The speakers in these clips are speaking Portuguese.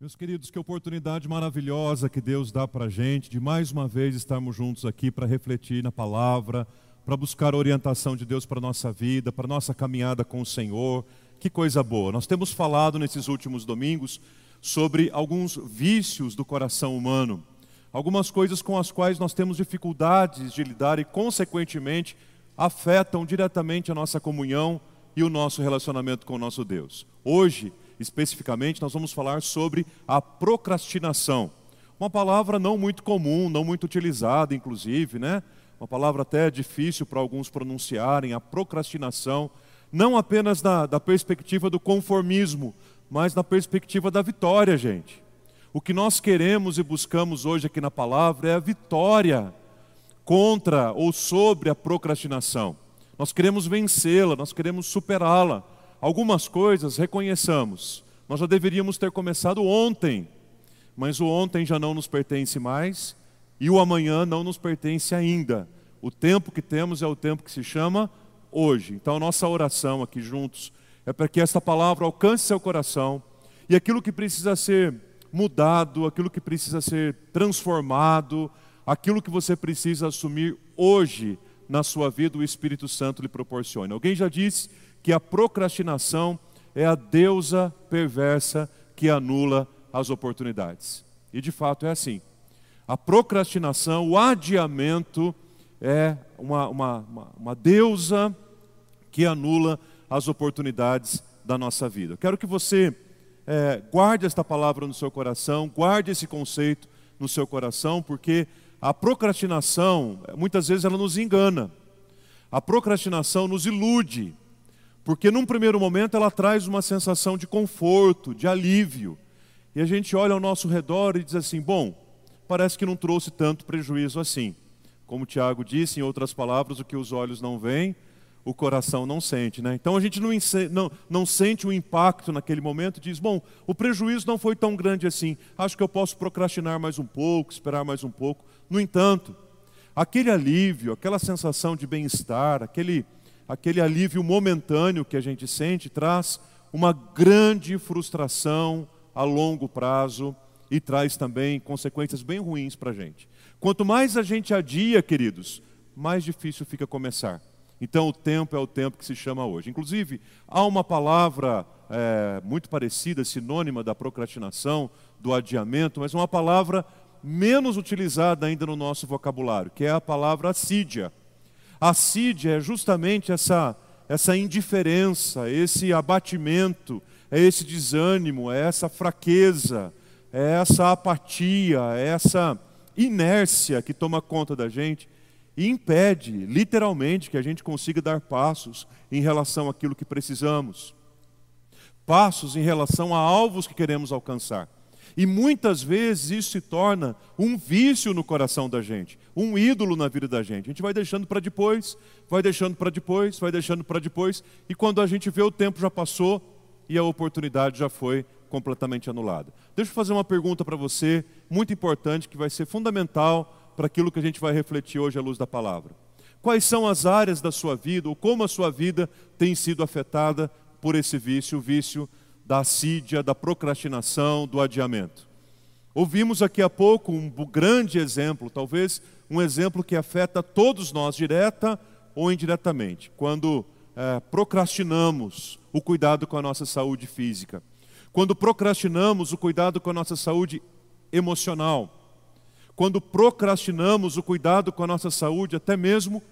Meus queridos, que oportunidade maravilhosa que Deus dá para a gente de mais uma vez estarmos juntos aqui para refletir na palavra, para buscar a orientação de Deus para a nossa vida, para a nossa caminhada com o Senhor. Que coisa boa. Nós temos falado nesses últimos domingos sobre alguns vícios do coração humano, algumas coisas com as quais nós temos dificuldades de lidar e, consequentemente, afetam diretamente a nossa comunhão e o nosso relacionamento com o nosso Deus. Hoje, especificamente, nós vamos falar sobre a procrastinação. Uma palavra não muito comum, não muito utilizada, inclusive, né? Uma palavra até difícil para alguns pronunciarem, a procrastinação, não apenas da, da perspectiva do conformismo, mas na perspectiva da vitória, gente. O que nós queremos e buscamos hoje aqui na palavra é a vitória contra ou sobre a procrastinação. Nós queremos vencê-la, nós queremos superá-la algumas coisas reconheçamos. Nós já deveríamos ter começado ontem, mas o ontem já não nos pertence mais e o amanhã não nos pertence ainda. O tempo que temos é o tempo que se chama hoje. Então, nossa oração aqui juntos é para que essa palavra alcance seu coração e aquilo que precisa ser mudado, aquilo que precisa ser transformado, aquilo que você precisa assumir hoje na sua vida, o Espírito Santo lhe proporciona. Alguém já disse que a procrastinação é a deusa perversa que anula as oportunidades. E de fato é assim. A procrastinação, o adiamento, é uma, uma, uma, uma deusa que anula as oportunidades da nossa vida. Quero que você é, guarde esta palavra no seu coração, guarde esse conceito no seu coração, porque a procrastinação, muitas vezes, ela nos engana. A procrastinação nos ilude. Porque num primeiro momento ela traz uma sensação de conforto, de alívio. E a gente olha ao nosso redor e diz assim: bom, parece que não trouxe tanto prejuízo assim. Como Tiago disse, em outras palavras, o que os olhos não veem, o coração não sente. Né? Então a gente não, não, não sente o impacto naquele momento diz: bom, o prejuízo não foi tão grande assim, acho que eu posso procrastinar mais um pouco, esperar mais um pouco. No entanto, aquele alívio, aquela sensação de bem-estar, aquele aquele alívio momentâneo que a gente sente traz uma grande frustração a longo prazo e traz também consequências bem ruins para a gente. Quanto mais a gente adia, queridos, mais difícil fica começar. Então o tempo é o tempo que se chama hoje. Inclusive, há uma palavra é, muito parecida, sinônima da procrastinação, do adiamento, mas uma palavra menos utilizada ainda no nosso vocabulário, que é a palavra assídia. Assídia é justamente essa, essa indiferença, esse abatimento, é esse desânimo, é essa fraqueza, é essa apatia, é essa inércia que toma conta da gente e impede, literalmente, que a gente consiga dar passos em relação àquilo que precisamos. Passos em relação a alvos que queremos alcançar. E muitas vezes isso se torna um vício no coração da gente, um ídolo na vida da gente. A gente vai deixando para depois, vai deixando para depois, vai deixando para depois, e quando a gente vê o tempo já passou e a oportunidade já foi completamente anulada. Deixa eu fazer uma pergunta para você, muito importante, que vai ser fundamental para aquilo que a gente vai refletir hoje à luz da palavra. Quais são as áreas da sua vida, ou como a sua vida tem sido afetada por esse vício, o vício da assídia, da procrastinação, do adiamento. Ouvimos aqui há pouco um grande exemplo, talvez um exemplo que afeta todos nós, direta ou indiretamente, quando é, procrastinamos o cuidado com a nossa saúde física, quando procrastinamos o cuidado com a nossa saúde emocional, quando procrastinamos o cuidado com a nossa saúde até mesmo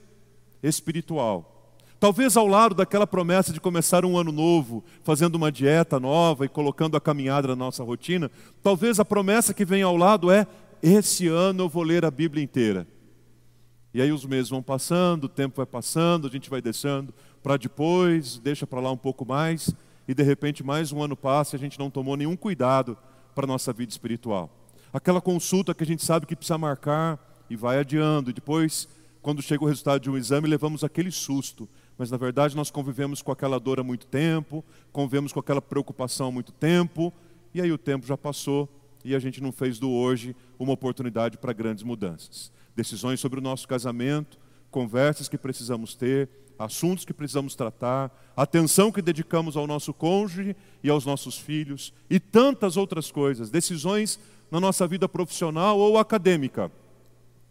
espiritual. Talvez ao lado daquela promessa de começar um ano novo, fazendo uma dieta nova e colocando a caminhada na nossa rotina, talvez a promessa que vem ao lado é: esse ano eu vou ler a Bíblia inteira. E aí os meses vão passando, o tempo vai passando, a gente vai deixando para depois, deixa para lá um pouco mais, e de repente mais um ano passa e a gente não tomou nenhum cuidado para a nossa vida espiritual. Aquela consulta que a gente sabe que precisa marcar e vai adiando, e depois, quando chega o resultado de um exame, levamos aquele susto mas na verdade nós convivemos com aquela dor há muito tempo, convivemos com aquela preocupação há muito tempo, e aí o tempo já passou e a gente não fez do hoje uma oportunidade para grandes mudanças. Decisões sobre o nosso casamento, conversas que precisamos ter, assuntos que precisamos tratar, atenção que dedicamos ao nosso cônjuge e aos nossos filhos e tantas outras coisas, decisões na nossa vida profissional ou acadêmica,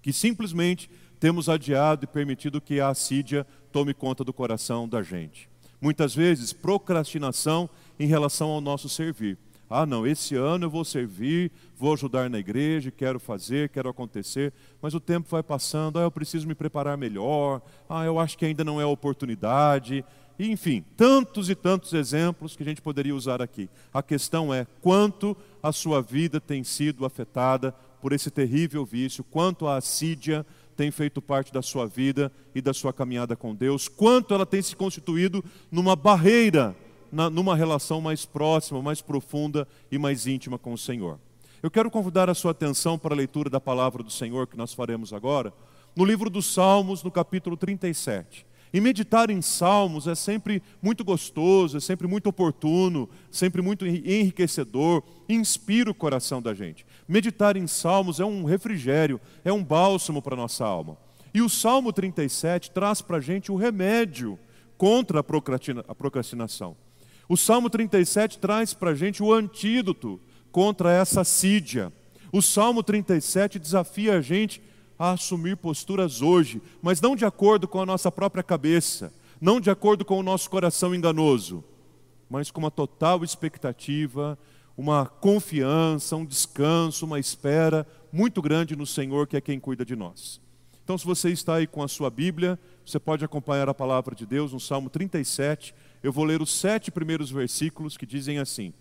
que simplesmente temos adiado e permitido que a assídia tome conta do coração da gente. Muitas vezes, procrastinação em relação ao nosso servir. Ah, não, esse ano eu vou servir, vou ajudar na igreja, quero fazer, quero acontecer, mas o tempo vai passando, ah, eu preciso me preparar melhor, ah, eu acho que ainda não é a oportunidade. Enfim, tantos e tantos exemplos que a gente poderia usar aqui. A questão é quanto a sua vida tem sido afetada por esse terrível vício, quanto a assídia tem feito parte da sua vida e da sua caminhada com Deus, quanto ela tem se constituído numa barreira, na, numa relação mais próxima, mais profunda e mais íntima com o Senhor. Eu quero convidar a sua atenção para a leitura da palavra do Senhor que nós faremos agora, no livro dos Salmos, no capítulo 37. E meditar em salmos é sempre muito gostoso, é sempre muito oportuno, sempre muito enriquecedor, inspira o coração da gente. Meditar em salmos é um refrigério, é um bálsamo para a nossa alma. E o Salmo 37 traz para a gente o remédio contra a procrastinação. O Salmo 37 traz para a gente o antídoto contra essa sídia. O Salmo 37 desafia a gente a assumir posturas hoje, mas não de acordo com a nossa própria cabeça, não de acordo com o nosso coração enganoso, mas com uma total expectativa, uma confiança, um descanso, uma espera muito grande no Senhor, que é quem cuida de nós. Então, se você está aí com a sua Bíblia, você pode acompanhar a palavra de Deus no Salmo 37. Eu vou ler os sete primeiros versículos que dizem assim: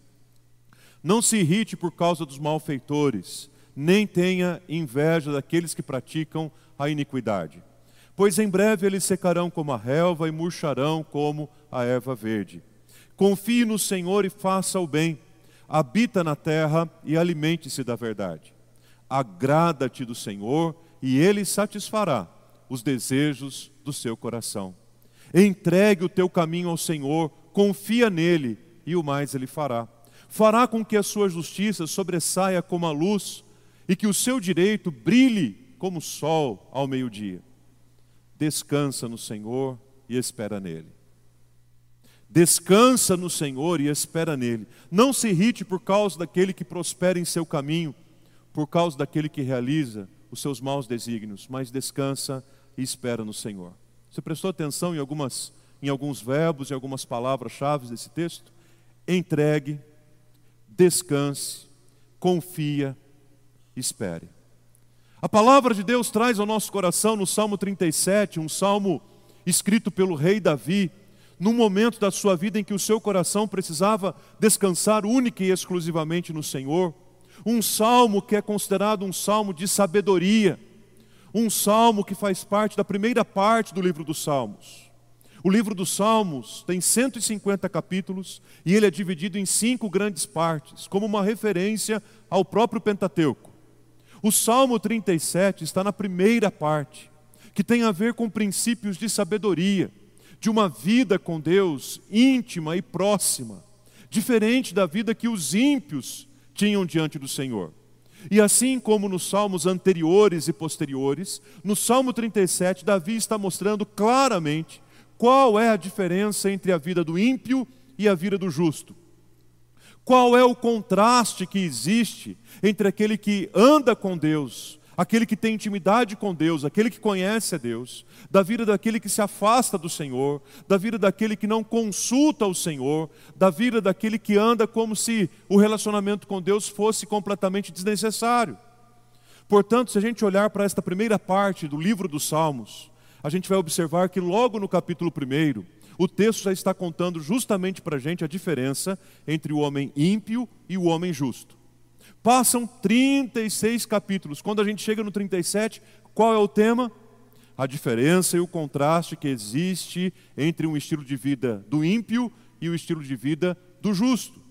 Não se irrite por causa dos malfeitores nem tenha inveja daqueles que praticam a iniquidade. Pois em breve eles secarão como a relva e murcharão como a erva verde. Confie no Senhor e faça o bem. Habita na terra e alimente-se da verdade. Agrada-te do Senhor e ele satisfará os desejos do seu coração. Entregue o teu caminho ao Senhor, confia nele e o mais ele fará. Fará com que a sua justiça sobressaia como a luz e que o seu direito brilhe como o sol ao meio-dia. Descansa no Senhor e espera nele. Descansa no Senhor e espera nele. Não se irrite por causa daquele que prospera em seu caminho, por causa daquele que realiza os seus maus desígnios, mas descansa e espera no Senhor. Você prestou atenção em algumas em alguns verbos e algumas palavras-chave desse texto? Entregue, descanse, confia, espere. A palavra de Deus traz ao nosso coração no Salmo 37, um salmo escrito pelo rei Davi, num momento da sua vida em que o seu coração precisava descansar única e exclusivamente no Senhor. Um salmo que é considerado um salmo de sabedoria, um salmo que faz parte da primeira parte do livro dos Salmos. O livro dos Salmos tem 150 capítulos e ele é dividido em cinco grandes partes, como uma referência ao próprio Pentateuco. O Salmo 37 está na primeira parte, que tem a ver com princípios de sabedoria, de uma vida com Deus íntima e próxima, diferente da vida que os ímpios tinham diante do Senhor. E assim como nos salmos anteriores e posteriores, no Salmo 37, Davi está mostrando claramente qual é a diferença entre a vida do ímpio e a vida do justo. Qual é o contraste que existe entre aquele que anda com Deus, aquele que tem intimidade com Deus, aquele que conhece a Deus, da vida daquele que se afasta do Senhor, da vida daquele que não consulta o Senhor, da vida daquele que anda como se o relacionamento com Deus fosse completamente desnecessário. Portanto, se a gente olhar para esta primeira parte do livro dos Salmos, a gente vai observar que logo no capítulo 1, o texto já está contando justamente para a gente a diferença entre o homem ímpio e o homem justo. Passam 36 capítulos. Quando a gente chega no 37, qual é o tema? A diferença e o contraste que existe entre um estilo de vida do ímpio e o estilo de vida do justo.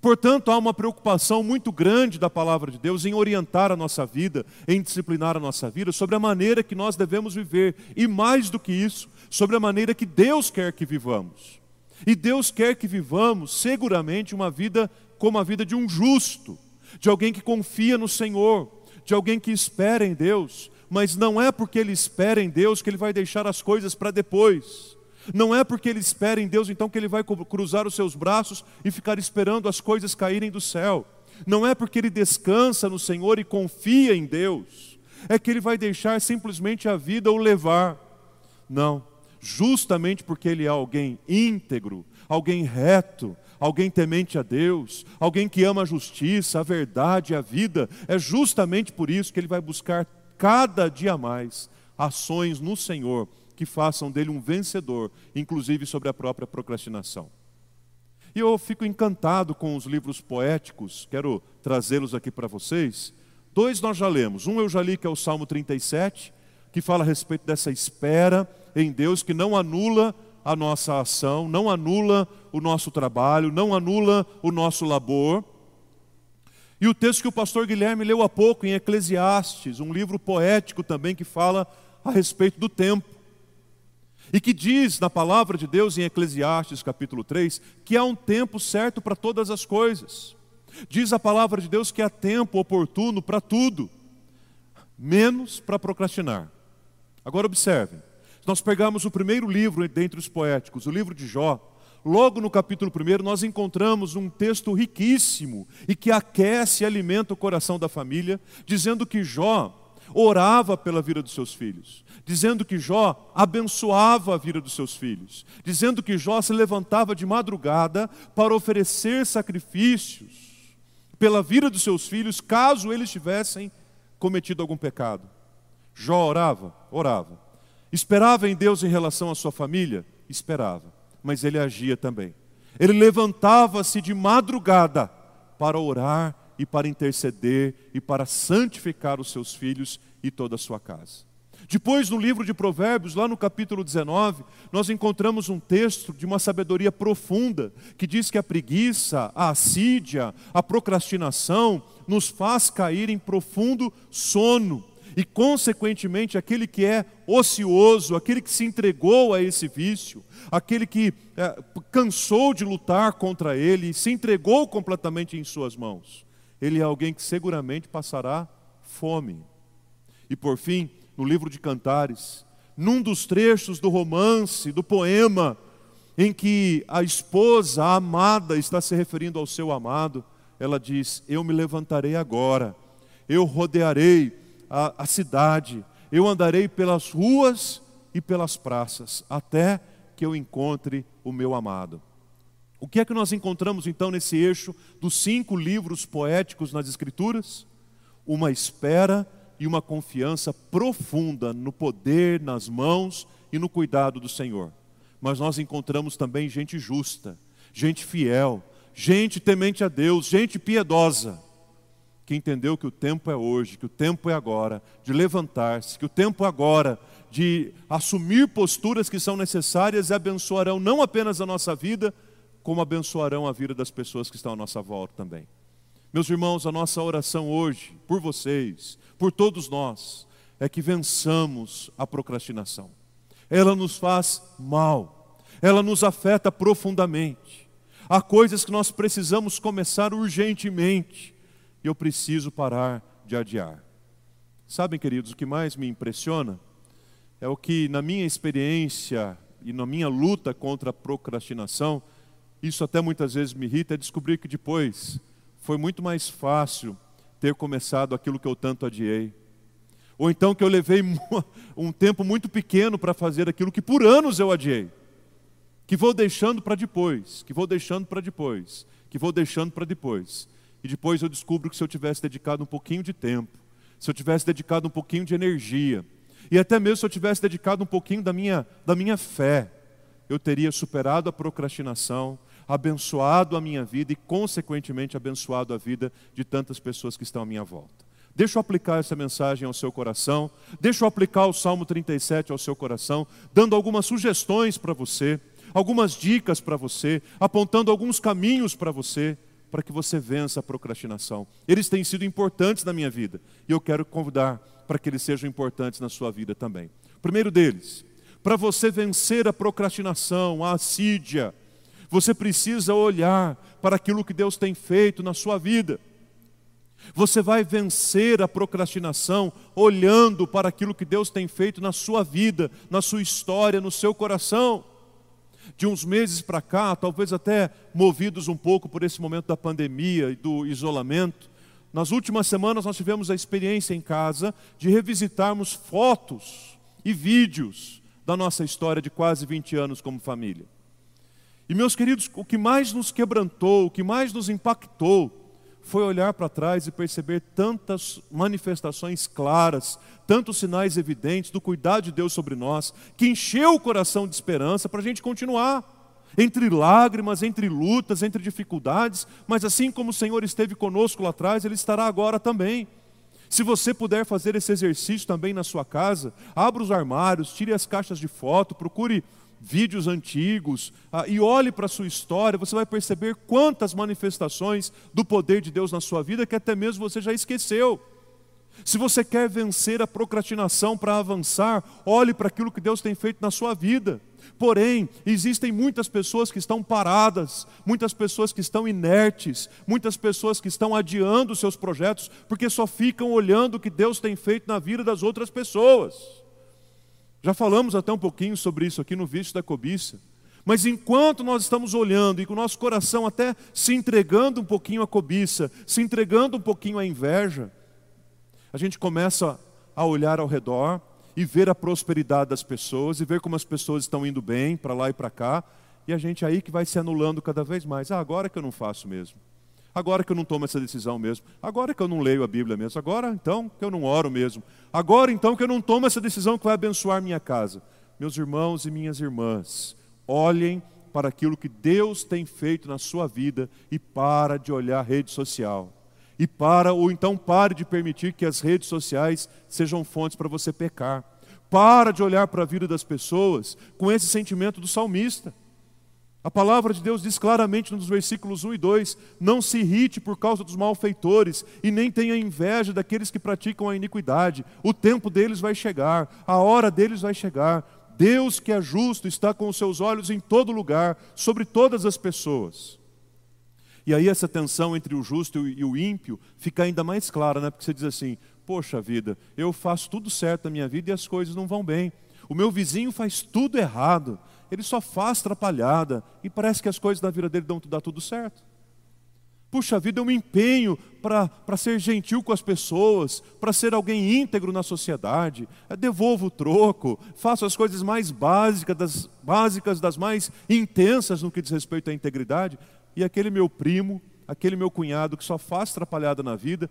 Portanto, há uma preocupação muito grande da palavra de Deus em orientar a nossa vida, em disciplinar a nossa vida sobre a maneira que nós devemos viver e mais do que isso, sobre a maneira que Deus quer que vivamos. E Deus quer que vivamos seguramente uma vida como a vida de um justo, de alguém que confia no Senhor, de alguém que espera em Deus, mas não é porque ele espera em Deus que ele vai deixar as coisas para depois. Não é porque ele espera em Deus então que ele vai cruzar os seus braços e ficar esperando as coisas caírem do céu. Não é porque ele descansa no Senhor e confia em Deus, é que ele vai deixar simplesmente a vida o levar. Não, justamente porque ele é alguém íntegro, alguém reto, alguém temente a Deus, alguém que ama a justiça, a verdade, a vida, é justamente por isso que ele vai buscar cada dia mais ações no Senhor que façam dele um vencedor, inclusive sobre a própria procrastinação. E eu fico encantado com os livros poéticos, quero trazê-los aqui para vocês. Dois nós já lemos. Um eu já li que é o Salmo 37, que fala a respeito dessa espera em Deus que não anula a nossa ação, não anula o nosso trabalho, não anula o nosso labor. E o texto que o pastor Guilherme leu há pouco em Eclesiastes, um livro poético também que fala a respeito do tempo. E que diz na palavra de Deus em Eclesiastes capítulo 3 que há um tempo certo para todas as coisas. Diz a palavra de Deus que há tempo oportuno para tudo, menos para procrastinar. Agora observem, nós pegamos o primeiro livro dentre os poéticos, o livro de Jó, logo no capítulo 1, nós encontramos um texto riquíssimo e que aquece e alimenta o coração da família, dizendo que Jó orava pela vida dos seus filhos, dizendo que Jó abençoava a vida dos seus filhos, dizendo que Jó se levantava de madrugada para oferecer sacrifícios pela vida dos seus filhos, caso eles tivessem cometido algum pecado. Jó orava? Orava. Esperava em Deus em relação à sua família? Esperava. Mas ele agia também. Ele levantava-se de madrugada para orar e para interceder e para santificar os seus filhos e toda a sua casa. Depois, no livro de Provérbios, lá no capítulo 19, nós encontramos um texto de uma sabedoria profunda que diz que a preguiça, a assídia, a procrastinação nos faz cair em profundo sono. E, consequentemente, aquele que é ocioso, aquele que se entregou a esse vício, aquele que é, cansou de lutar contra ele e se entregou completamente em suas mãos, ele é alguém que seguramente passará fome. E por fim, no livro de Cantares, num dos trechos do romance, do poema, em que a esposa, a amada, está se referindo ao seu amado, ela diz: Eu me levantarei agora, eu rodearei a, a cidade, eu andarei pelas ruas e pelas praças, até que eu encontre o meu amado. O que é que nós encontramos então nesse eixo dos cinco livros poéticos nas Escrituras? Uma espera e uma confiança profunda no poder, nas mãos e no cuidado do Senhor. Mas nós encontramos também gente justa, gente fiel, gente temente a Deus, gente piedosa, que entendeu que o tempo é hoje, que o tempo é agora de levantar-se, que o tempo é agora de assumir posturas que são necessárias e abençoarão não apenas a nossa vida, como abençoarão a vida das pessoas que estão à nossa volta também. Meus irmãos, a nossa oração hoje, por vocês, por todos nós, é que vençamos a procrastinação. Ela nos faz mal, ela nos afeta profundamente. Há coisas que nós precisamos começar urgentemente eu preciso parar de adiar. Sabem, queridos, o que mais me impressiona é o que, na minha experiência e na minha luta contra a procrastinação, isso até muitas vezes me irrita, é descobrir que depois foi muito mais fácil ter começado aquilo que eu tanto adiei. Ou então que eu levei um tempo muito pequeno para fazer aquilo que por anos eu adiei. Que vou deixando para depois, que vou deixando para depois, que vou deixando para depois. E depois eu descubro que se eu tivesse dedicado um pouquinho de tempo, se eu tivesse dedicado um pouquinho de energia, e até mesmo se eu tivesse dedicado um pouquinho da minha, da minha fé, eu teria superado a procrastinação, abençoado a minha vida e, consequentemente, abençoado a vida de tantas pessoas que estão à minha volta. Deixa eu aplicar essa mensagem ao seu coração, deixa eu aplicar o Salmo 37 ao seu coração, dando algumas sugestões para você, algumas dicas para você, apontando alguns caminhos para você, para que você vença a procrastinação. Eles têm sido importantes na minha vida e eu quero convidar para que eles sejam importantes na sua vida também. Primeiro deles, para você vencer a procrastinação, a assídia, você precisa olhar para aquilo que Deus tem feito na sua vida. Você vai vencer a procrastinação olhando para aquilo que Deus tem feito na sua vida, na sua história, no seu coração. De uns meses para cá, talvez até movidos um pouco por esse momento da pandemia e do isolamento, nas últimas semanas nós tivemos a experiência em casa de revisitarmos fotos e vídeos da nossa história de quase 20 anos como família. E meus queridos, o que mais nos quebrantou, o que mais nos impactou, foi olhar para trás e perceber tantas manifestações claras, tantos sinais evidentes do cuidado de Deus sobre nós, que encheu o coração de esperança para a gente continuar. Entre lágrimas, entre lutas, entre dificuldades, mas assim como o Senhor esteve conosco lá atrás, Ele estará agora também. Se você puder fazer esse exercício também na sua casa, abra os armários, tire as caixas de foto, procure vídeos antigos ah, e olhe para a sua história, você vai perceber quantas manifestações do poder de Deus na sua vida que até mesmo você já esqueceu. Se você quer vencer a procrastinação para avançar, olhe para aquilo que Deus tem feito na sua vida. Porém, existem muitas pessoas que estão paradas, muitas pessoas que estão inertes, muitas pessoas que estão adiando seus projetos, porque só ficam olhando o que Deus tem feito na vida das outras pessoas. Já falamos até um pouquinho sobre isso aqui no vício da cobiça. Mas enquanto nós estamos olhando e com o nosso coração até se entregando um pouquinho à cobiça, se entregando um pouquinho à inveja, a gente começa a olhar ao redor e ver a prosperidade das pessoas e ver como as pessoas estão indo bem para lá e para cá, e a gente aí que vai se anulando cada vez mais. Ah, agora que eu não faço mesmo. Agora que eu não tomo essa decisão mesmo. Agora que eu não leio a Bíblia mesmo. Agora então que eu não oro mesmo. Agora então que eu não tomo essa decisão que vai abençoar minha casa. Meus irmãos e minhas irmãs, olhem para aquilo que Deus tem feito na sua vida e para de olhar rede social. E para, ou então pare de permitir que as redes sociais sejam fontes para você pecar. Para de olhar para a vida das pessoas com esse sentimento do salmista. A palavra de Deus diz claramente nos versículos 1 e 2: Não se irrite por causa dos malfeitores, e nem tenha inveja daqueles que praticam a iniquidade. O tempo deles vai chegar, a hora deles vai chegar. Deus, que é justo, está com os seus olhos em todo lugar, sobre todas as pessoas. E aí essa tensão entre o justo e o ímpio fica ainda mais clara, né? Porque você diz assim: Poxa vida, eu faço tudo certo na minha vida e as coisas não vão bem. O meu vizinho faz tudo errado ele só faz atrapalhada e parece que as coisas da vida dele dão dá tudo certo. Puxa vida, eu me empenho para ser gentil com as pessoas, para ser alguém íntegro na sociedade, eu devolvo o troco, faço as coisas mais básicas das, básicas, das mais intensas no que diz respeito à integridade, e aquele meu primo, aquele meu cunhado que só faz atrapalhada na vida,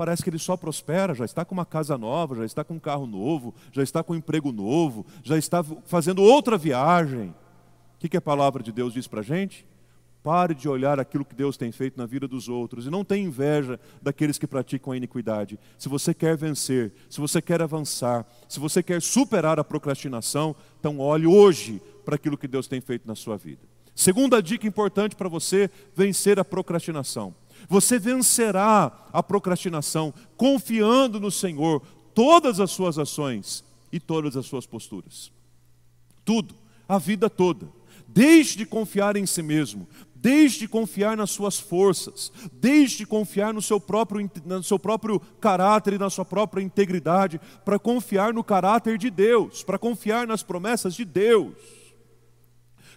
parece que ele só prospera, já está com uma casa nova, já está com um carro novo, já está com um emprego novo, já está fazendo outra viagem. O que, que a palavra de Deus diz para a gente? Pare de olhar aquilo que Deus tem feito na vida dos outros e não tenha inveja daqueles que praticam a iniquidade. Se você quer vencer, se você quer avançar, se você quer superar a procrastinação, então olhe hoje para aquilo que Deus tem feito na sua vida. Segunda dica importante para você vencer a procrastinação. Você vencerá a procrastinação confiando no Senhor todas as suas ações e todas as suas posturas. Tudo, a vida toda. Deixe de confiar em si mesmo, deixe de confiar nas suas forças, deixe de confiar no seu próprio, no seu próprio caráter e na sua própria integridade, para confiar no caráter de Deus, para confiar nas promessas de Deus.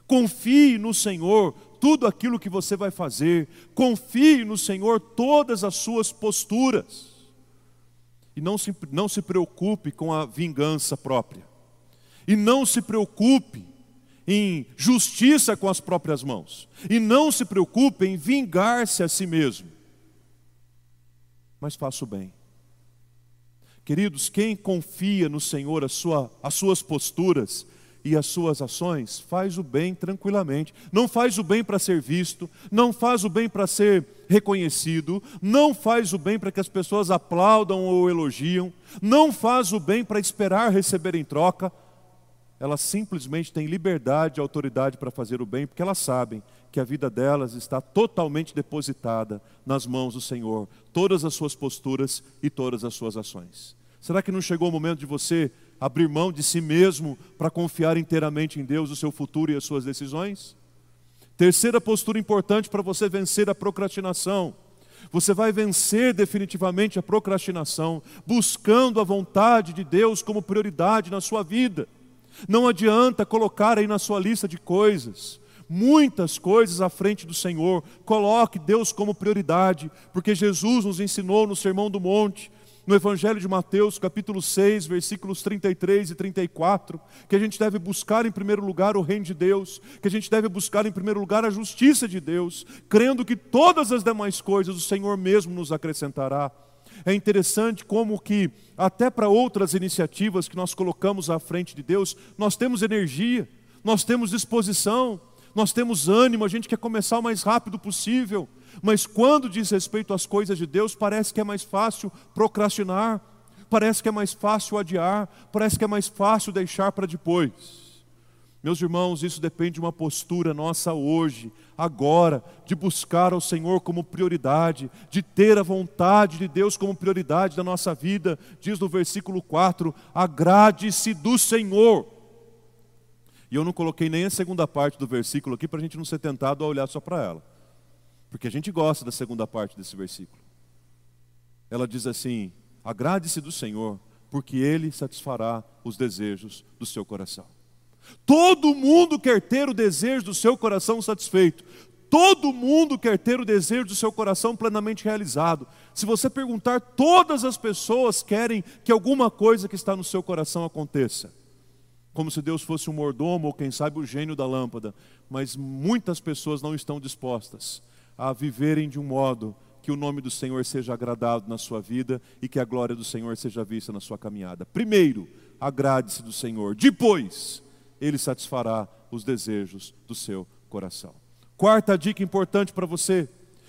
Confie no Senhor tudo aquilo que você vai fazer, confie no Senhor todas as suas posturas. E não se, não se preocupe com a vingança própria. E não se preocupe em justiça com as próprias mãos. E não se preocupe em vingar-se a si mesmo. Mas faça o bem. Queridos, quem confia no Senhor a sua, as suas posturas, e as suas ações, faz o bem tranquilamente. Não faz o bem para ser visto, não faz o bem para ser reconhecido, não faz o bem para que as pessoas aplaudam ou elogiam, não faz o bem para esperar receber em troca. Elas simplesmente têm liberdade e autoridade para fazer o bem, porque elas sabem que a vida delas está totalmente depositada nas mãos do Senhor, todas as suas posturas e todas as suas ações. Será que não chegou o momento de você abrir mão de si mesmo para confiar inteiramente em Deus, o seu futuro e as suas decisões? Terceira postura importante para você vencer a procrastinação. Você vai vencer definitivamente a procrastinação, buscando a vontade de Deus como prioridade na sua vida. Não adianta colocar aí na sua lista de coisas muitas coisas à frente do Senhor. Coloque Deus como prioridade, porque Jesus nos ensinou no Sermão do Monte, no Evangelho de Mateus, capítulo 6, versículos 33 e 34, que a gente deve buscar em primeiro lugar o reino de Deus, que a gente deve buscar em primeiro lugar a justiça de Deus, crendo que todas as demais coisas o Senhor mesmo nos acrescentará. É interessante como que até para outras iniciativas que nós colocamos à frente de Deus, nós temos energia, nós temos disposição, nós temos ânimo, a gente quer começar o mais rápido possível, mas quando diz respeito às coisas de Deus, parece que é mais fácil procrastinar, parece que é mais fácil adiar, parece que é mais fácil deixar para depois. Meus irmãos, isso depende de uma postura nossa hoje, agora, de buscar ao Senhor como prioridade, de ter a vontade de Deus como prioridade da nossa vida. Diz no versículo 4: agrade-se do Senhor e eu não coloquei nem a segunda parte do versículo aqui para a gente não ser tentado a olhar só para ela. Porque a gente gosta da segunda parte desse versículo. Ela diz assim: agrade-se do Senhor, porque Ele satisfará os desejos do seu coração. Todo mundo quer ter o desejo do seu coração satisfeito. Todo mundo quer ter o desejo do seu coração plenamente realizado. Se você perguntar, todas as pessoas querem que alguma coisa que está no seu coração aconteça como se Deus fosse um mordomo ou, quem sabe, o gênio da lâmpada. Mas muitas pessoas não estão dispostas a viverem de um modo que o nome do Senhor seja agradado na sua vida e que a glória do Senhor seja vista na sua caminhada. Primeiro, agrade-se do Senhor. Depois, Ele satisfará os desejos do seu coração. Quarta dica importante para você: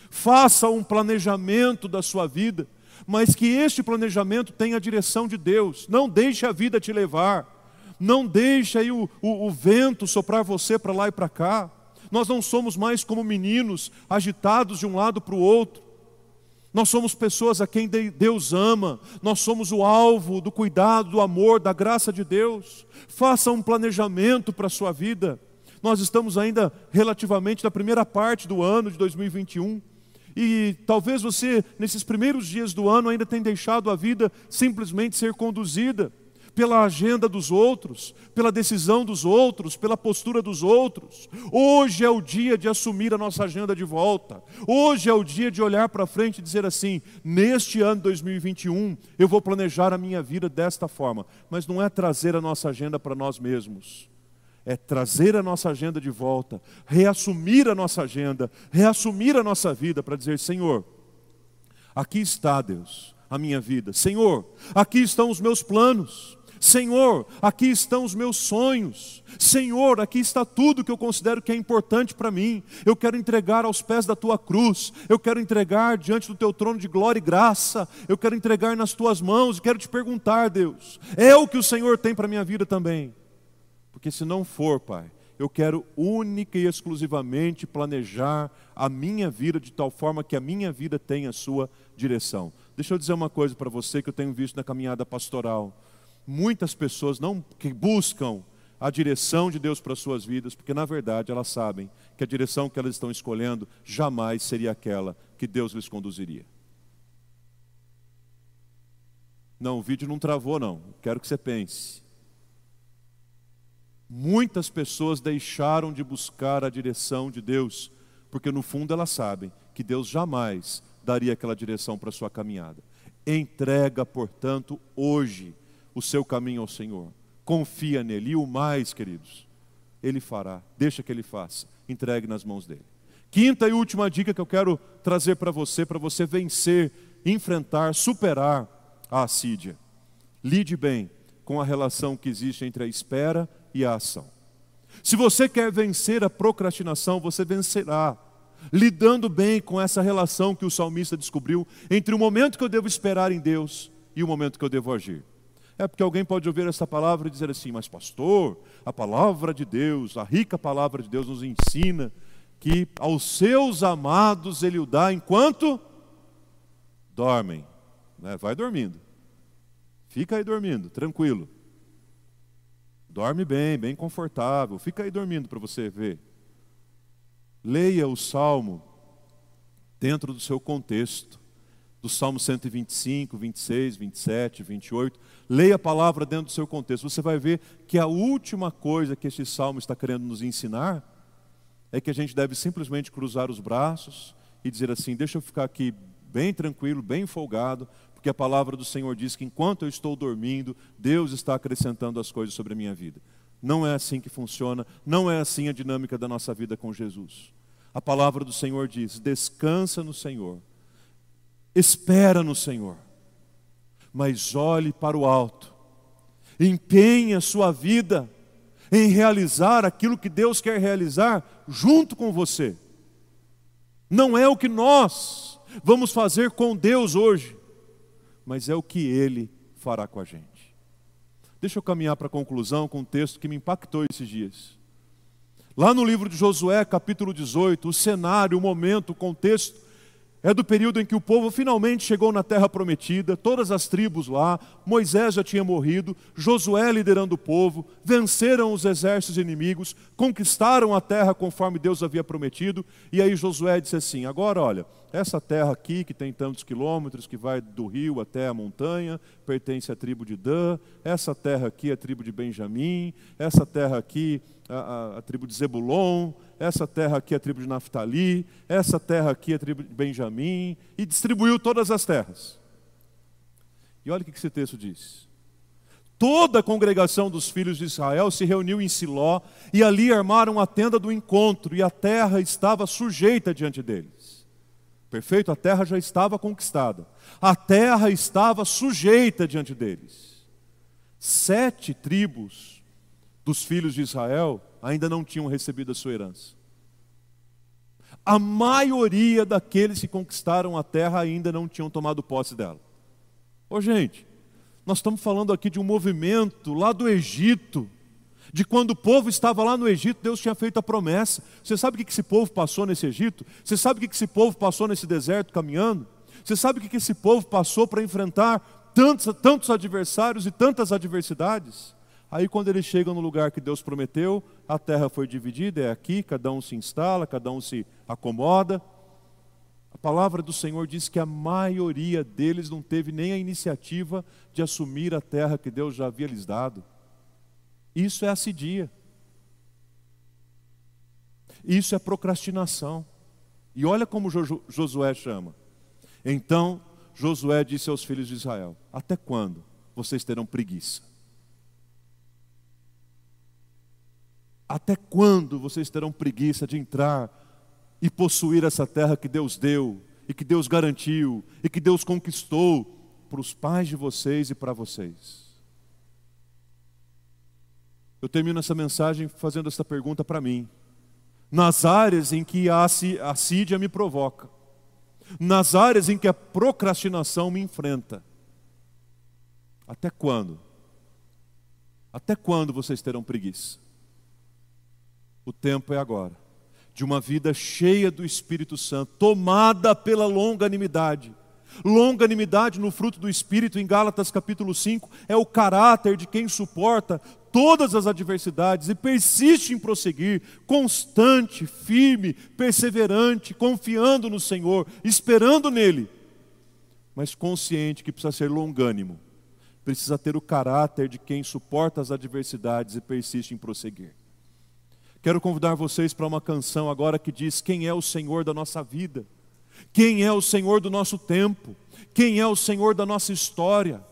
faça um planejamento da sua vida, mas que este planejamento tenha a direção de Deus. Não deixe a vida te levar não deixe aí o, o, o vento soprar você para lá e para cá. Nós não somos mais como meninos agitados de um lado para o outro. Nós somos pessoas a quem Deus ama, nós somos o alvo do cuidado, do amor, da graça de Deus. Faça um planejamento para a sua vida. Nós estamos ainda relativamente na primeira parte do ano de 2021. E talvez você, nesses primeiros dias do ano, ainda tenha deixado a vida simplesmente ser conduzida pela agenda dos outros, pela decisão dos outros, pela postura dos outros. Hoje é o dia de assumir a nossa agenda de volta. Hoje é o dia de olhar para frente e dizer assim: neste ano 2021, eu vou planejar a minha vida desta forma. Mas não é trazer a nossa agenda para nós mesmos. É trazer a nossa agenda de volta, reassumir a nossa agenda, reassumir a nossa vida para dizer: Senhor, aqui está, Deus, a minha vida. Senhor, aqui estão os meus planos. Senhor, aqui estão os meus sonhos. Senhor, aqui está tudo que eu considero que é importante para mim. Eu quero entregar aos pés da tua cruz. Eu quero entregar diante do teu trono de glória e graça. Eu quero entregar nas tuas mãos. Eu quero te perguntar, Deus, é o que o Senhor tem para minha vida também? Porque se não for, Pai, eu quero única e exclusivamente planejar a minha vida de tal forma que a minha vida tenha a sua direção. Deixa eu dizer uma coisa para você que eu tenho visto na caminhada pastoral muitas pessoas não que buscam a direção de Deus para suas vidas, porque na verdade elas sabem que a direção que elas estão escolhendo jamais seria aquela que Deus lhes conduziria. Não, o vídeo não travou não. Quero que você pense. Muitas pessoas deixaram de buscar a direção de Deus, porque no fundo elas sabem que Deus jamais daria aquela direção para sua caminhada. Entrega, portanto, hoje o seu caminho ao Senhor. Confia nele. E o mais, queridos, ele fará. Deixa que ele faça. Entregue nas mãos dele. Quinta e última dica que eu quero trazer para você, para você vencer, enfrentar, superar a assídia. Lide bem com a relação que existe entre a espera e a ação. Se você quer vencer a procrastinação, você vencerá lidando bem com essa relação que o salmista descobriu entre o momento que eu devo esperar em Deus e o momento que eu devo agir. É porque alguém pode ouvir essa palavra e dizer assim: Mas, pastor, a palavra de Deus, a rica palavra de Deus nos ensina que aos seus amados Ele o dá enquanto dormem. Né? Vai dormindo. Fica aí dormindo, tranquilo. Dorme bem, bem confortável. Fica aí dormindo para você ver. Leia o salmo dentro do seu contexto. Do Salmo 125, 26, 27, 28. Leia a palavra dentro do seu contexto. Você vai ver que a última coisa que este salmo está querendo nos ensinar é que a gente deve simplesmente cruzar os braços e dizer assim: deixa eu ficar aqui bem tranquilo, bem folgado, porque a palavra do Senhor diz que enquanto eu estou dormindo, Deus está acrescentando as coisas sobre a minha vida. Não é assim que funciona, não é assim a dinâmica da nossa vida com Jesus. A palavra do Senhor diz: descansa no Senhor espera no Senhor, mas olhe para o alto, empenhe a sua vida em realizar aquilo que Deus quer realizar junto com você. Não é o que nós vamos fazer com Deus hoje, mas é o que Ele fará com a gente. Deixa eu caminhar para a conclusão com um texto que me impactou esses dias. Lá no livro de Josué, capítulo 18, o cenário, o momento, o contexto é do período em que o povo finalmente chegou na terra prometida, todas as tribos lá, Moisés já tinha morrido, Josué liderando o povo, venceram os exércitos inimigos, conquistaram a terra conforme Deus havia prometido, e aí Josué disse assim: agora olha, essa terra aqui, que tem tantos quilômetros, que vai do rio até a montanha, pertence à tribo de Dan, essa terra aqui é a tribo de Benjamim, essa terra aqui a, a, a, tribo de Zebulon, essa terra aqui é a tribo de Naftali, essa terra aqui é a tribo de Benjamim, e distribuiu todas as terras. E olha o que esse texto diz. Toda a congregação dos filhos de Israel se reuniu em Siló, e ali armaram a tenda do encontro, e a terra estava sujeita diante deles. Perfeito? A terra já estava conquistada. A terra estava sujeita diante deles. Sete tribos dos filhos de Israel ainda não tinham recebido a sua herança. A maioria daqueles que conquistaram a terra ainda não tinham tomado posse dela. Ô gente, nós estamos falando aqui de um movimento lá do Egito, de quando o povo estava lá no Egito, Deus tinha feito a promessa. Você sabe o que esse povo passou nesse Egito? Você sabe o que esse povo passou nesse deserto caminhando? Você sabe o que esse povo passou para enfrentar tantos, tantos adversários e tantas adversidades? Aí, quando eles chegam no lugar que Deus prometeu, a terra foi dividida, é aqui, cada um se instala, cada um se acomoda. A palavra do Senhor diz que a maioria deles não teve nem a iniciativa de assumir a terra que Deus já havia lhes dado. Isso é assidia. Isso é procrastinação. E olha como Josué chama. Então Josué disse aos filhos de Israel: Até quando vocês terão preguiça? Até quando vocês terão preguiça de entrar e possuir essa terra que Deus deu, e que Deus garantiu, e que Deus conquistou para os pais de vocês e para vocês? Eu termino essa mensagem fazendo essa pergunta para mim. Nas áreas em que a assídia me provoca, nas áreas em que a procrastinação me enfrenta, até quando? Até quando vocês terão preguiça? O tempo é agora. De uma vida cheia do Espírito Santo, tomada pela longanimidade. Longanimidade no fruto do Espírito, em Gálatas capítulo 5, é o caráter de quem suporta todas as adversidades e persiste em prosseguir, constante, firme, perseverante, confiando no Senhor, esperando nele, mas consciente que precisa ser longânimo, precisa ter o caráter de quem suporta as adversidades e persiste em prosseguir. Quero convidar vocês para uma canção agora que diz: Quem é o Senhor da nossa vida? Quem é o Senhor do nosso tempo? Quem é o Senhor da nossa história?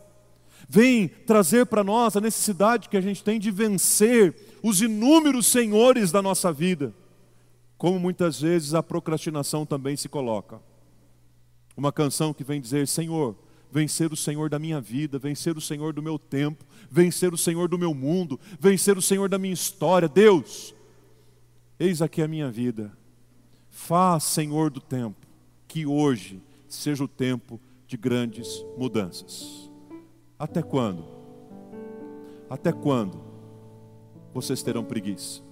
Vem trazer para nós a necessidade que a gente tem de vencer os inúmeros senhores da nossa vida, como muitas vezes a procrastinação também se coloca. Uma canção que vem dizer: Senhor, vencer o Senhor da minha vida, vencer o Senhor do meu tempo, vencer o Senhor do meu mundo, vencer o Senhor da minha história. Deus, Eis aqui a minha vida. Faz, Senhor do tempo, que hoje seja o tempo de grandes mudanças. Até quando? Até quando vocês terão preguiça?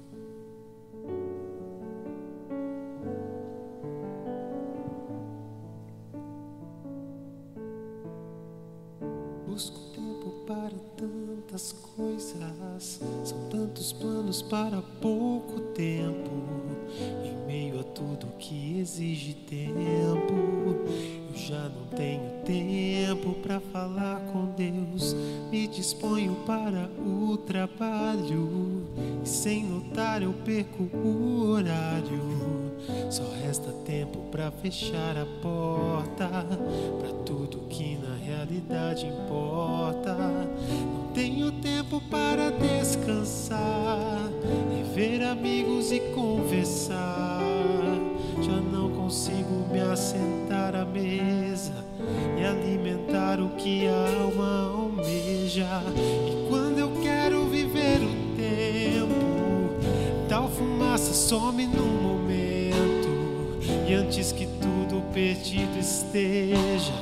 Busco para tantas coisas, são tantos planos para pouco tempo. Em meio a tudo que exige tempo, eu já não tenho tempo para falar com Deus. Me disponho para o trabalho e sem notar eu perco o horário. Só resta tempo para fechar a porta para tudo que na realidade importa. Não tenho tempo para descansar, rever amigos e conversar. Já não consigo me assentar à mesa e alimentar o que a alma almeja. E quando eu quero viver o tempo, tal fumaça some num antes que tudo perdido esteja,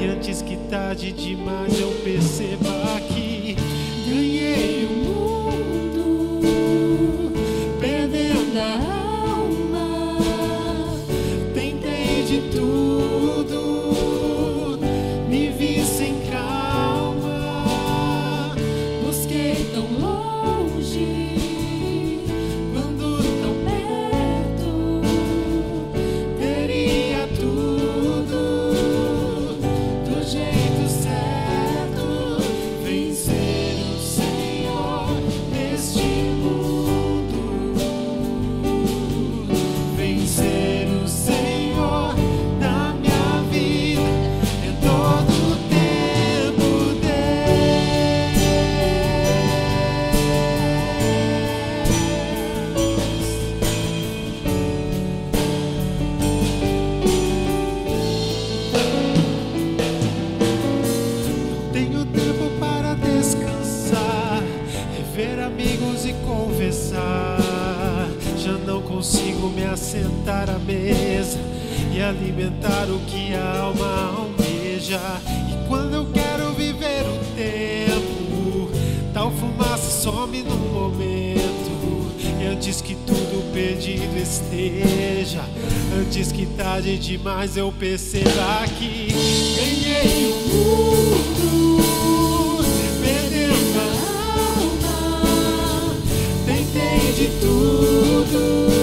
e antes que tarde demais eu perceba consigo me assentar à mesa e alimentar o que a alma almeja. E quando eu quero viver o tempo, tal fumaça some num momento. E antes que tudo perdido esteja, antes que tarde demais eu perceba que ganhei o mundo, perdendo a alma. Tentei de tudo,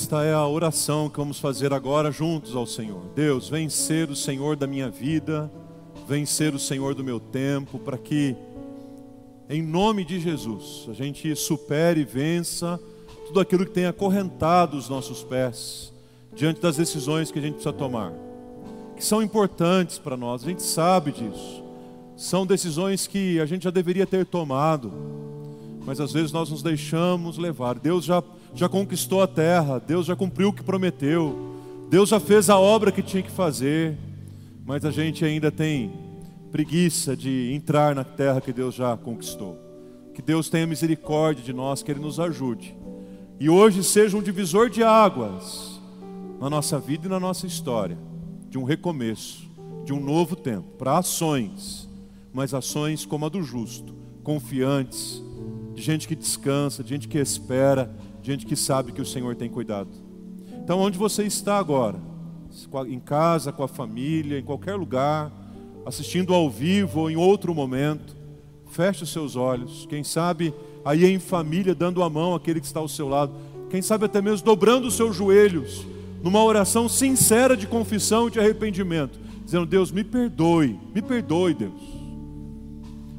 Esta é a oração que vamos fazer agora juntos ao Senhor. Deus, vem ser o Senhor da minha vida, vem ser o Senhor do meu tempo, para que, em nome de Jesus, a gente supere e vença tudo aquilo que tem acorrentado os nossos pés diante das decisões que a gente precisa tomar, que são importantes para nós, a gente sabe disso. São decisões que a gente já deveria ter tomado, mas às vezes nós nos deixamos levar. Deus já, já conquistou a terra, Deus já cumpriu o que prometeu, Deus já fez a obra que tinha que fazer, mas a gente ainda tem preguiça de entrar na terra que Deus já conquistou. Que Deus tenha misericórdia de nós, que Ele nos ajude. E hoje seja um divisor de águas na nossa vida e na nossa história, de um recomeço, de um novo tempo, para ações, mas ações como a do justo, confiantes, de gente que descansa, de gente que espera, gente que sabe que o Senhor tem cuidado. Então, onde você está agora? Em casa, com a família, em qualquer lugar, assistindo ao vivo ou em outro momento, feche os seus olhos. Quem sabe aí em família, dando a mão àquele que está ao seu lado. Quem sabe até mesmo dobrando os seus joelhos, numa oração sincera de confissão e de arrependimento, dizendo: Deus, me perdoe, me perdoe, Deus.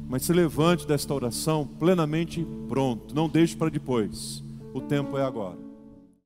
Mas se levante desta oração plenamente pronto, não deixe para depois. O tempo é agora.